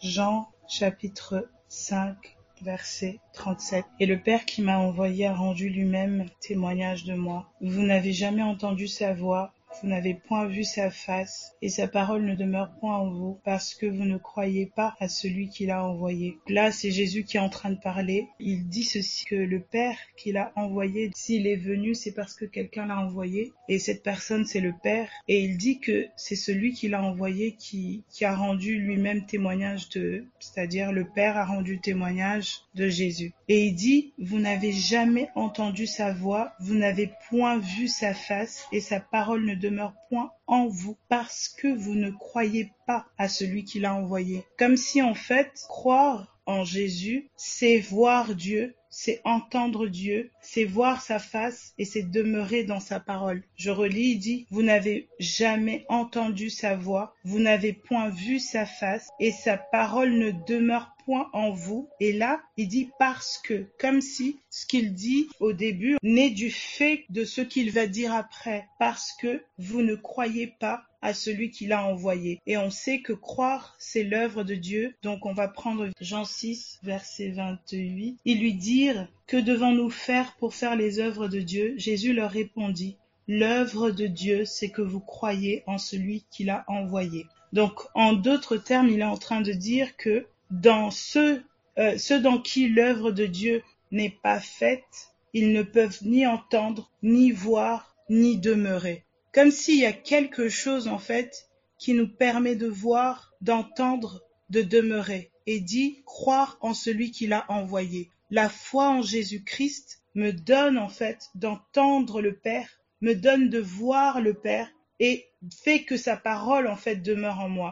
Jean chapitre 5 verset 37. Et le Père qui m'a envoyé a rendu lui-même témoignage de moi. Vous n'avez jamais entendu sa voix, vous n'avez point vu sa face, et sa parole ne demeure point en vous, parce que vous ne croyez pas à celui qui l'a envoyé. Là, c'est Jésus qui est en train de parler. Il dit ceci, que le Père qui l'a envoyé, s'il est venu, c'est parce que quelqu'un l'a envoyé, et cette personne, c'est le Père. Et il dit que c'est celui qui l'a envoyé qui, a rendu lui-même témoignage de, c'est-à-dire le Père a rendu témoignage de Jésus. Et il dit, vous n'avez jamais entendu sa voix, vous n'avez point vu sa face, et sa parole ne demeure point en vous parce que vous ne croyez pas à celui qui l'a envoyé. Comme si en fait, croire en Jésus, c'est voir Dieu, c'est entendre Dieu, c'est voir sa face et c'est demeurer dans sa parole. Je relis, il dit, vous n'avez jamais entendu sa voix, vous n'avez point vu sa face et sa parole ne demeure point en vous. Et là, il dit parce que, comme si ce qu'il dit au début n'est du fait de ce qu'il va dire après, parce que vous ne croyez pas à celui qui l'a envoyé. Et on sait que croire, c'est l'œuvre de Dieu. Donc on va prendre Jean 6, verset 28. Ils lui dirent, que devons-nous faire pour faire les œuvres de Dieu? Jésus leur répondit, l'œuvre de Dieu, c'est que vous croyez en celui qui l'a envoyé. Donc, en d'autres termes, il est en train de dire que dans ceux, euh, ceux dans qui l'œuvre de Dieu n'est pas faite, ils ne peuvent ni entendre, ni voir, ni demeurer comme s'il y a quelque chose en fait qui nous permet de voir, d'entendre, de demeurer, et dit croire en celui qui l'a envoyé. La foi en Jésus-Christ me donne en fait d'entendre le Père, me donne de voir le Père et fait que sa parole en fait demeure en moi.